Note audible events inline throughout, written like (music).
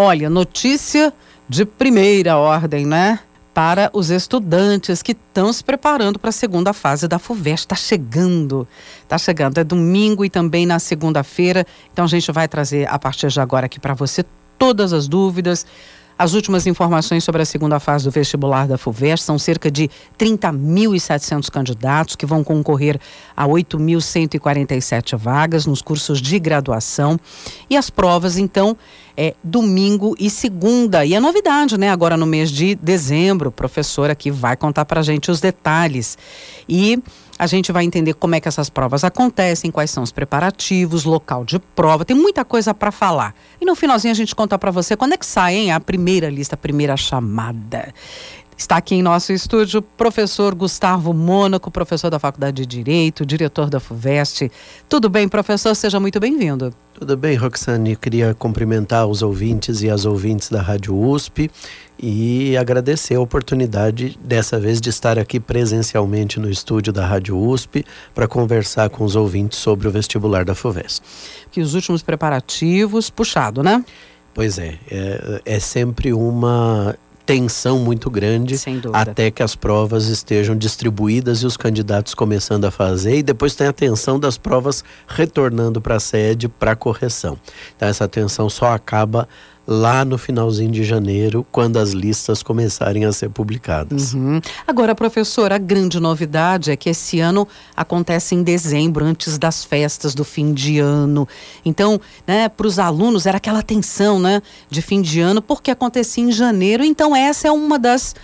Olha, notícia de primeira ordem, né? Para os estudantes que estão se preparando para a segunda fase da FUVEST. Está chegando, está chegando. É domingo e também na segunda-feira. Então a gente vai trazer a partir de agora aqui para você todas as dúvidas as últimas informações sobre a segunda fase do vestibular da FUVEST são cerca de 30.700 candidatos que vão concorrer a 8.147 vagas nos cursos de graduação. E as provas, então, é domingo e segunda. E a novidade, né? Agora no mês de dezembro, o professor aqui vai contar para gente os detalhes. E a gente vai entender como é que essas provas acontecem, quais são os preparativos, local de prova, tem muita coisa para falar. E no finalzinho a gente conta para você quando é que sai hein, a primeira lista, a primeira chamada. Está aqui em nosso estúdio o professor Gustavo Mônaco, professor da Faculdade de Direito, diretor da FUVEST. Tudo bem, professor? Seja muito bem-vindo. Tudo bem, Roxane. Queria cumprimentar os ouvintes e as ouvintes da Rádio USP e agradecer a oportunidade dessa vez de estar aqui presencialmente no estúdio da Rádio USP para conversar com os ouvintes sobre o vestibular da FUVEST. Que os últimos preparativos, puxado, né? Pois é, é, é sempre uma tensão muito grande até que as provas estejam distribuídas e os candidatos começando a fazer e depois tem a tensão das provas retornando para a sede para correção. Então essa tensão só acaba lá no finalzinho de janeiro, quando as listas começarem a ser publicadas. Uhum. Agora, professor, a grande novidade é que esse ano acontece em dezembro, antes das festas do fim de ano. Então, né, para os alunos era aquela tensão, né, de fim de ano, porque acontecia em janeiro. Então, essa é uma das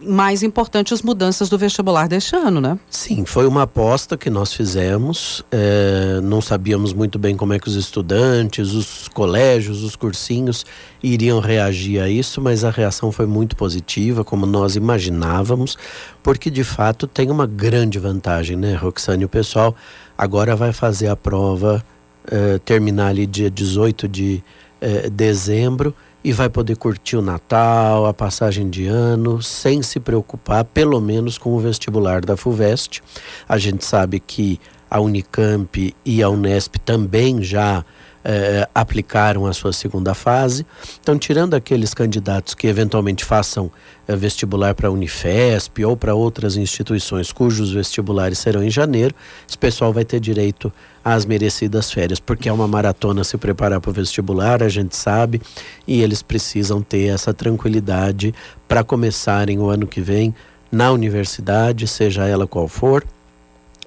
mais importantes mudanças do vestibular deste ano, né? Sim, foi uma aposta que nós fizemos. É, não sabíamos muito bem como é que os estudantes, os colégios, os cursinhos iriam reagir a isso, mas a reação foi muito positiva, como nós imaginávamos, porque de fato tem uma grande vantagem, né, Roxane? O pessoal agora vai fazer a prova, é, terminar ali dia 18 de é, dezembro e vai poder curtir o Natal, a passagem de ano, sem se preocupar, pelo menos com o vestibular da FUVEST. A gente sabe que a Unicamp e a Unesp também já eh, aplicaram a sua segunda fase. Então, tirando aqueles candidatos que eventualmente façam eh, vestibular para a Unifesp ou para outras instituições cujos vestibulares serão em janeiro, esse pessoal vai ter direito às merecidas férias, porque é uma maratona se preparar para o vestibular, a gente sabe, e eles precisam ter essa tranquilidade para começarem o ano que vem na universidade, seja ela qual for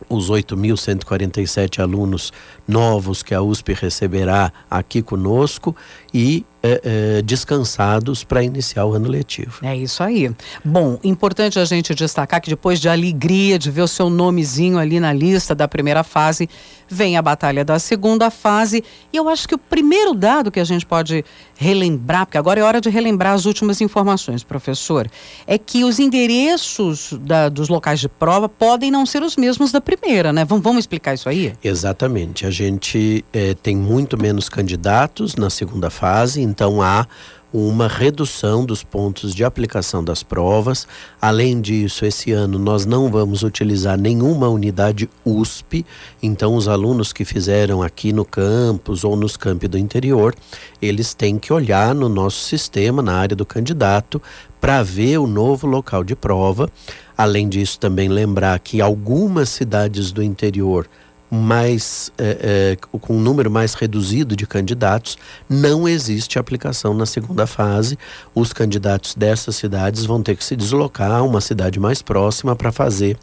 os 8.147 alunos novos que a USP receberá aqui conosco e é, é, descansados para iniciar o ano letivo. É isso aí. Bom, importante a gente destacar que depois de alegria de ver o seu nomezinho ali na lista da primeira fase, vem a batalha da segunda fase. E eu acho que o primeiro dado que a gente pode relembrar, porque agora é hora de relembrar as últimas informações, professor, é que os endereços da, dos locais de prova podem não ser os mesmos da primeira, né? Vamos, vamos explicar isso aí? Exatamente. A gente é, tem muito menos candidatos na segunda fase, então há uma redução dos pontos de aplicação das provas. Além disso, esse ano nós não vamos utilizar nenhuma unidade USP, então os alunos que fizeram aqui no campus ou nos campi do interior, eles têm que olhar no nosso sistema, na área do candidato, para ver o novo local de prova. Além disso, também lembrar que algumas cidades do interior mais é, é, com um número mais reduzido de candidatos, não existe aplicação na segunda fase. Os candidatos dessas cidades vão ter que se deslocar a uma cidade mais próxima para fazer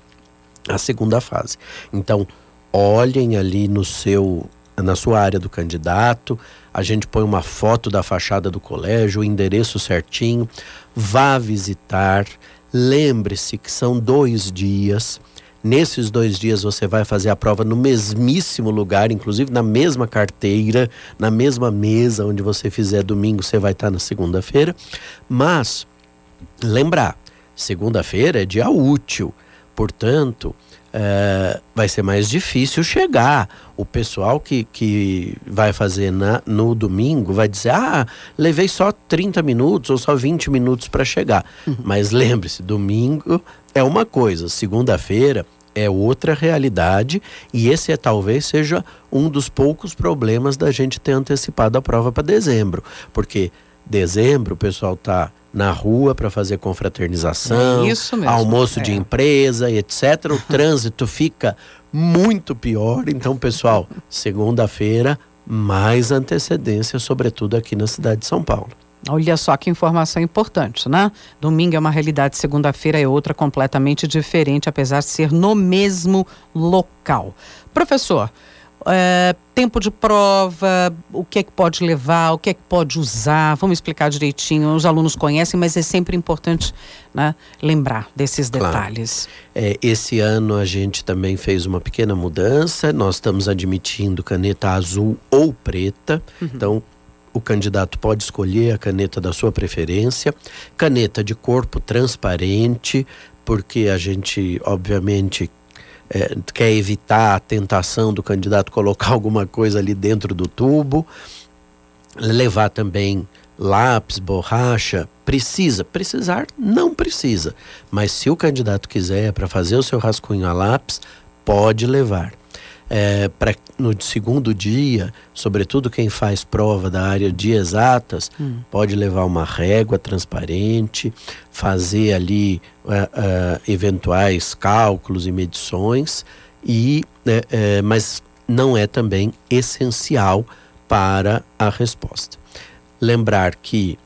a segunda fase. Então, olhem ali no seu na sua área do candidato, a gente põe uma foto da fachada do colégio, o endereço certinho, vá visitar, lembre-se que são dois dias Nesses dois dias você vai fazer a prova no mesmíssimo lugar, inclusive na mesma carteira, na mesma mesa onde você fizer domingo, você vai estar na segunda-feira. Mas lembrar, segunda-feira é dia útil, portanto, é, vai ser mais difícil chegar. O pessoal que, que vai fazer na, no domingo vai dizer: ah, levei só 30 minutos ou só 20 minutos para chegar. Uhum. Mas lembre-se, domingo é uma coisa, segunda-feira é outra realidade e esse é talvez seja um dos poucos problemas da gente ter antecipado a prova para dezembro, porque dezembro, o pessoal está na rua para fazer confraternização, é almoço é. de empresa, etc. O (laughs) trânsito fica muito pior. Então, pessoal, segunda-feira, mais antecedência, sobretudo aqui na cidade de São Paulo. Olha só que informação importante, né? Domingo é uma realidade, segunda-feira é outra completamente diferente, apesar de ser no mesmo local. Professor, é, tempo de prova, o que é que pode levar, o que é que pode usar, vamos explicar direitinho. Os alunos conhecem, mas é sempre importante né, lembrar desses detalhes. Claro. É, esse ano a gente também fez uma pequena mudança, nós estamos admitindo caneta azul ou preta, uhum. então o candidato pode escolher a caneta da sua preferência, caneta de corpo transparente, porque a gente, obviamente, é, quer evitar a tentação do candidato colocar (laughs) alguma coisa ali dentro do tubo, levar também lápis, borracha, precisa, precisar não precisa, mas se o candidato quiser para fazer o seu rascunho a lápis, pode levar é, pra, no segundo dia, sobretudo quem faz prova da área de exatas, hum. pode levar uma régua transparente, fazer ali uh, uh, eventuais cálculos e medições, e, uh, mas não é também essencial para a resposta. Lembrar que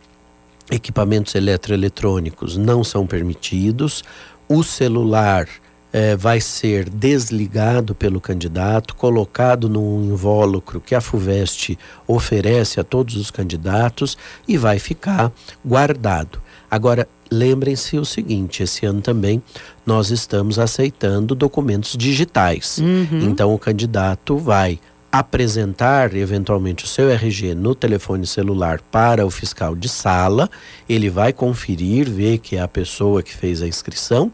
equipamentos eletroeletrônicos não são permitidos, o celular é, vai ser desligado pelo candidato, colocado num invólucro que a FUVEST oferece a todos os candidatos e vai ficar guardado. Agora, lembrem-se o seguinte: esse ano também nós estamos aceitando documentos digitais. Uhum. Então, o candidato vai apresentar eventualmente o seu RG no telefone celular para o fiscal de sala, ele vai conferir, ver que é a pessoa que fez a inscrição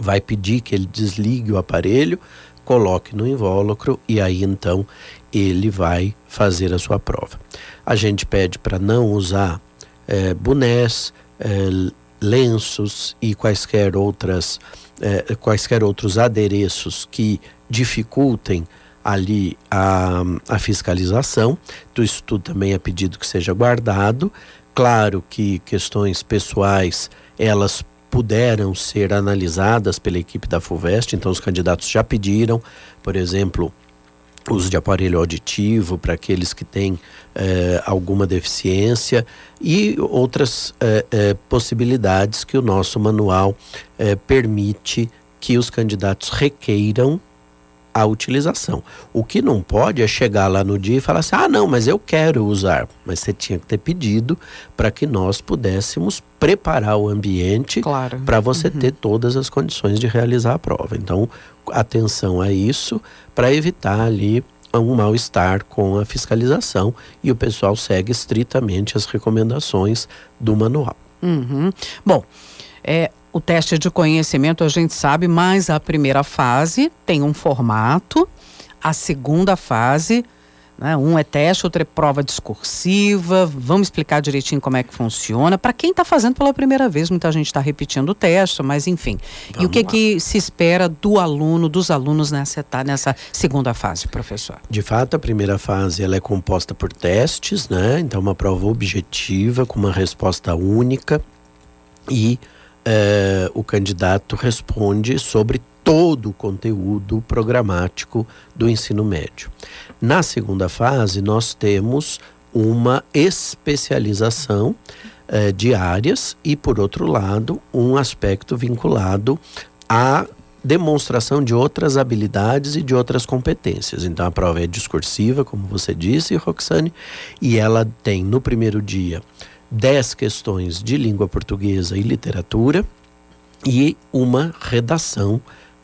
vai pedir que ele desligue o aparelho, coloque no invólucro e aí então ele vai fazer a sua prova. A gente pede para não usar é, bonés, é, lenços e quaisquer outras é, quaisquer outros adereços que dificultem ali a, a fiscalização. Então, isso tudo também é pedido que seja guardado. Claro que questões pessoais elas puderam ser analisadas pela equipe da FUVEST, então os candidatos já pediram, por exemplo, uso de aparelho auditivo para aqueles que têm eh, alguma deficiência e outras eh, eh, possibilidades que o nosso manual permite que os candidatos requeiram a utilização. O que não pode é chegar lá no dia e falar assim: ah, não, mas eu quero usar. Mas você tinha que ter pedido para que nós pudéssemos preparar o ambiente claro. para você uhum. ter todas as condições de realizar a prova. Então, atenção a isso para evitar ali um mal-estar com a fiscalização e o pessoal segue estritamente as recomendações do manual. Uhum. Bom, é, o teste de conhecimento a gente sabe, mas a primeira fase tem um formato, a segunda fase, né, um é teste, outro é prova discursiva. Vamos explicar direitinho como é que funciona. Para quem está fazendo pela primeira vez, muita gente está repetindo o teste, mas enfim. Vamos e o que, que se espera do aluno, dos alunos nessa, nessa segunda fase, professor? De fato, a primeira fase ela é composta por testes, né? Então, uma prova objetiva com uma resposta única e é, o candidato responde sobre todo o conteúdo programático do ensino médio. Na segunda fase, nós temos uma especialização é, de áreas e, por outro lado, um aspecto vinculado à demonstração de outras habilidades e de outras competências. Então, a prova é discursiva, como você disse, Roxane, e ela tem no primeiro dia dez questões de língua portuguesa e literatura e uma redação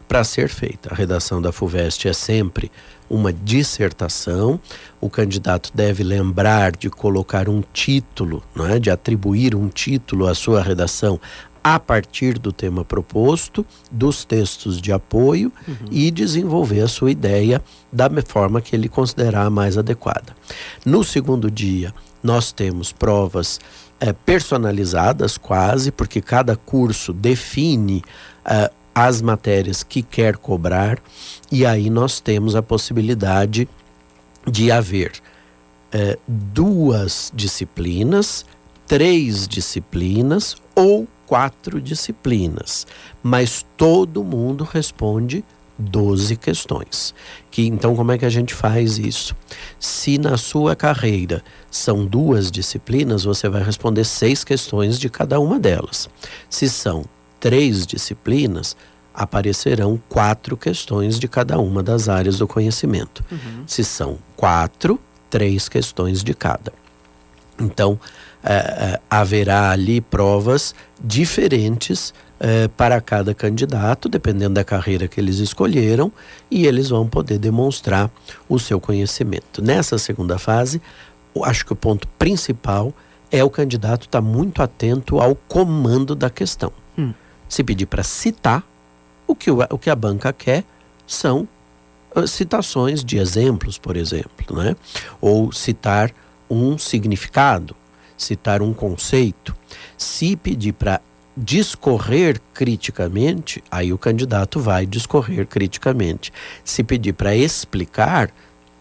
para ser feita. A redação da FUVEST é sempre uma dissertação. O candidato deve lembrar de colocar um título, não é? de atribuir um título à sua redação a partir do tema proposto, dos textos de apoio uhum. e desenvolver a sua ideia da forma que ele considerar mais adequada. No segundo dia, nós temos provas é, personalizadas quase, porque cada curso define é, as matérias que quer cobrar, e aí nós temos a possibilidade de haver é, duas disciplinas três disciplinas ou quatro disciplinas, mas todo mundo responde 12 questões. Que então como é que a gente faz isso? Se na sua carreira são duas disciplinas, você vai responder seis questões de cada uma delas. Se são três disciplinas, aparecerão quatro questões de cada uma das áreas do conhecimento. Uhum. Se são quatro, três questões de cada. Então, é, é, haverá ali provas diferentes é, para cada candidato, dependendo da carreira que eles escolheram, e eles vão poder demonstrar o seu conhecimento. Nessa segunda fase, acho que o ponto principal é o candidato estar tá muito atento ao comando da questão. Hum. Se pedir para citar, o que, o, o que a banca quer são uh, citações de exemplos, por exemplo, né? ou citar um significado, citar um conceito. Se pedir para discorrer criticamente, aí o candidato vai discorrer criticamente. Se pedir para explicar,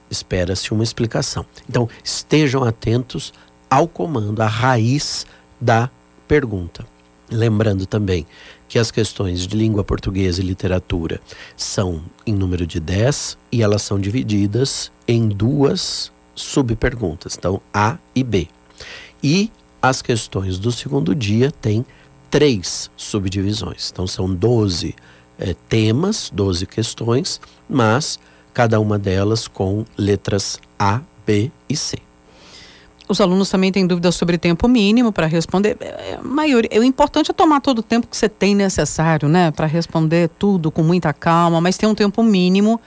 espera-se uma explicação. Então, estejam atentos ao comando, à raiz da pergunta. Lembrando também que as questões de língua portuguesa e literatura são em número de 10 e elas são divididas em duas subperguntas, então A e B. E as questões do segundo dia têm três subdivisões. Então são 12 é, temas, 12 questões, mas cada uma delas com letras A, B e C. Os alunos também têm dúvidas sobre tempo mínimo para responder. É, é, maioria, o importante é tomar todo o tempo que você tem necessário, né, para responder tudo com muita calma, mas tem um tempo mínimo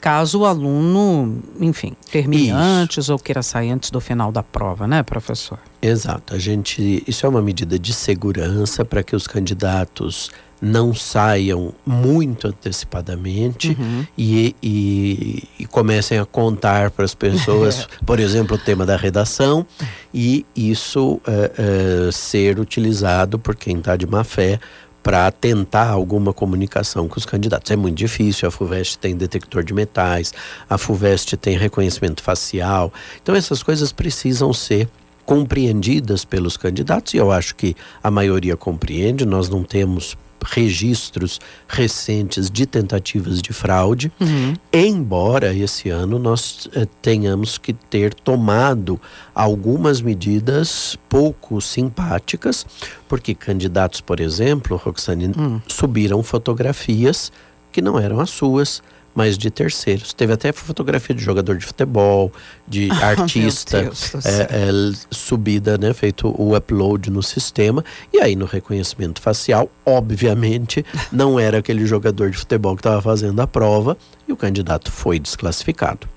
caso o aluno, enfim, termine isso. antes ou queira sair antes do final da prova, né, professor? Exato. A gente, isso é uma medida de segurança para que os candidatos não saiam muito antecipadamente uhum. e, e, e, comecem a contar para as pessoas, (laughs) por exemplo, o tema da redação e isso é, é, ser utilizado por quem está de má fé para tentar alguma comunicação com os candidatos. É muito difícil, a FUVEST tem detector de metais, a FUVEST tem reconhecimento facial. Então essas coisas precisam ser compreendidas pelos candidatos e eu acho que a maioria compreende. Nós não temos registros recentes de tentativas de fraude, uhum. embora esse ano nós eh, tenhamos que ter tomado algumas medidas pouco simpáticas, porque candidatos, por exemplo, Roxane, uhum. subiram fotografias que não eram as suas mas de terceiros. Teve até fotografia de jogador de futebol, de (laughs) oh, artista, é, é, subida, né, feito o upload no sistema. E aí no reconhecimento facial, obviamente, (laughs) não era aquele jogador de futebol que estava fazendo a prova e o candidato foi desclassificado.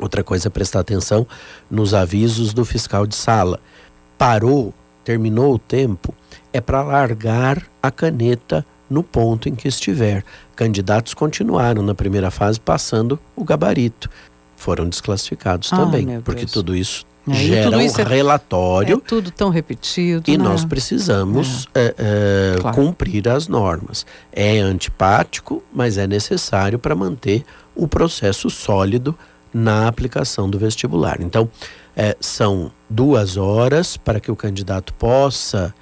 Outra coisa é prestar atenção nos avisos do fiscal de sala. Parou, terminou o tempo, é para largar a caneta no ponto em que estiver. Candidatos continuaram na primeira fase passando o gabarito. Foram desclassificados também, porque tudo isso é, gera um é, relatório. É tudo tão repetido. E né? nós precisamos é. É, é. claro. cumprir as normas. É antipático, mas é necessário para manter o processo sólido na aplicação do vestibular. Então, são duas horas para que o candidato possa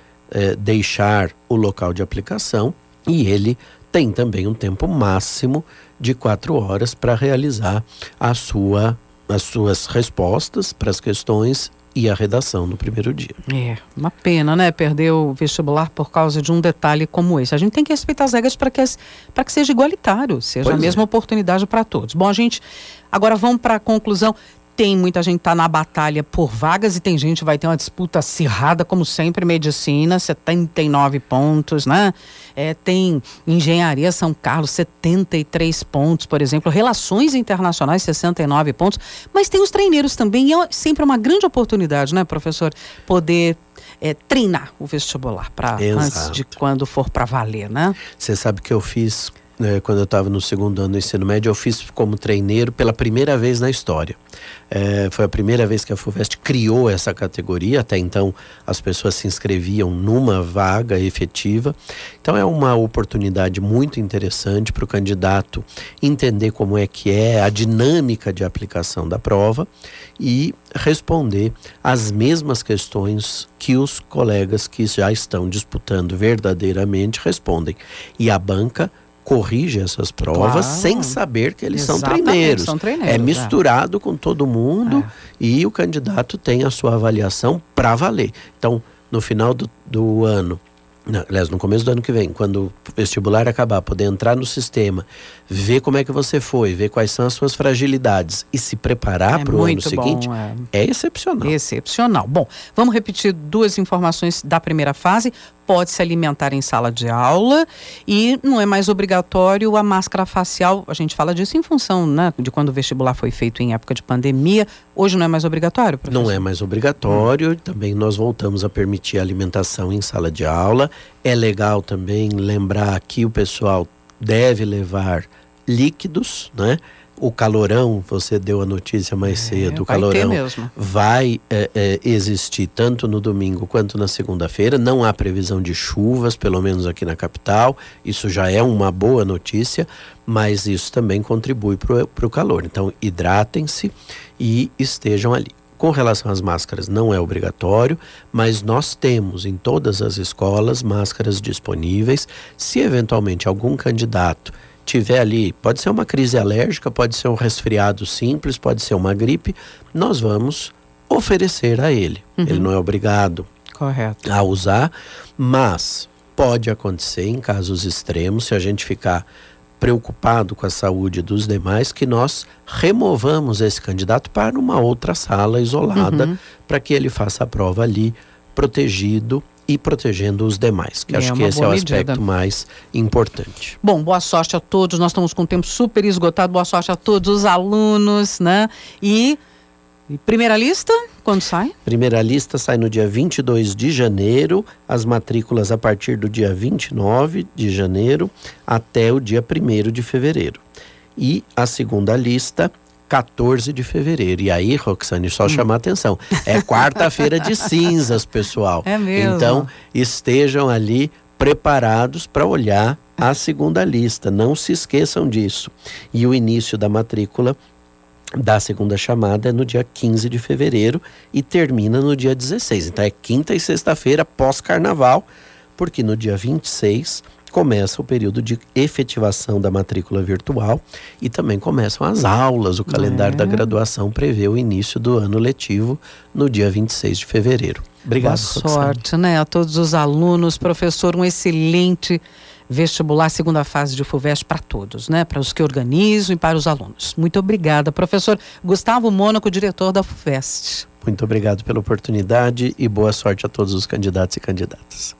deixar o local de aplicação e ele tem também um tempo máximo de quatro horas para realizar a sua, as suas respostas para as questões e a redação no primeiro dia. É, uma pena, né? Perder o vestibular por causa de um detalhe como esse. A gente tem que respeitar as regras para que, que seja igualitário, seja pois a mesma é. oportunidade para todos. Bom, a gente. Agora vamos para a conclusão tem muita gente tá na batalha por vagas e tem gente que vai ter uma disputa acirrada, como sempre, medicina, 79 pontos, né? É, tem engenharia São Carlos, 73 pontos, por exemplo, relações internacionais, 69 pontos, mas tem os treineiros também, e é sempre uma grande oportunidade, né, professor, poder é, treinar o vestibular para antes de quando for para valer, né? Você sabe que eu fiz né, quando eu estava no segundo ano do ensino médio, eu fiz como treineiro pela primeira vez na história. É, foi a primeira vez que a FUVEST criou essa categoria, até então as pessoas se inscreviam numa vaga efetiva. Então é uma oportunidade muito interessante para o candidato entender como é que é a dinâmica de aplicação da prova e responder as mesmas questões que os colegas que já estão disputando verdadeiramente respondem. E a banca corrige essas provas claro. sem saber que eles são treineiros. são treineiros. É, é. misturado é. com todo mundo é. e o candidato tem a sua avaliação para valer. Então, no final do, do ano, não, aliás, no começo do ano que vem, quando o vestibular acabar, poder entrar no sistema, ver como é que você foi, ver quais são as suas fragilidades e se preparar é para o ano seguinte, bom, é. é excepcional. Excepcional. Bom, vamos repetir duas informações da primeira fase pode se alimentar em sala de aula e não é mais obrigatório a máscara facial. A gente fala disso em função né, de quando o vestibular foi feito em época de pandemia. Hoje não é mais obrigatório, professor? Não é mais obrigatório. Hum. Também nós voltamos a permitir a alimentação em sala de aula. É legal também lembrar que o pessoal deve levar líquidos, né? O calorão, você deu a notícia mais é, cedo, o calorão vai é, é, existir tanto no domingo quanto na segunda-feira. Não há previsão de chuvas, pelo menos aqui na capital. Isso já é uma boa notícia, mas isso também contribui para o calor. Então, hidratem-se e estejam ali. Com relação às máscaras, não é obrigatório, mas nós temos em todas as escolas máscaras disponíveis. Se eventualmente algum candidato tiver ali, pode ser uma crise alérgica, pode ser um resfriado simples, pode ser uma gripe, nós vamos oferecer a ele. Uhum. Ele não é obrigado Correto. a usar, mas pode acontecer em casos extremos, se a gente ficar preocupado com a saúde dos demais, que nós removamos esse candidato para uma outra sala isolada uhum. para que ele faça a prova ali protegido e protegendo os demais, que é acho que esse é o medida. aspecto mais importante. Bom, boa sorte a todos. Nós estamos com o tempo super esgotado. Boa sorte a todos os alunos, né? E Primeira lista, quando sai? Primeira lista sai no dia 22 de janeiro, as matrículas a partir do dia 29 de janeiro até o dia 1 de fevereiro. E a segunda lista 14 de fevereiro. E aí, Roxane, só hum. chamar atenção. É quarta-feira de (laughs) cinzas, pessoal. É mesmo. Então, estejam ali preparados para olhar a segunda lista. Não se esqueçam disso. E o início da matrícula da segunda chamada é no dia 15 de fevereiro e termina no dia 16. Então é quinta e sexta-feira pós-carnaval, porque no dia 26 começa o período de efetivação da matrícula virtual e também começam as aulas. O calendário é. da graduação prevê o início do ano letivo no dia 26 de fevereiro. Obrigado. Boa sorte, né, a todos os alunos, professor, um excelente vestibular segunda fase de FUVEST para todos, né? Para os que organizam e para os alunos. Muito obrigada, professor Gustavo Mônaco, diretor da FUVEST. Muito obrigado pela oportunidade e boa sorte a todos os candidatos e candidatas.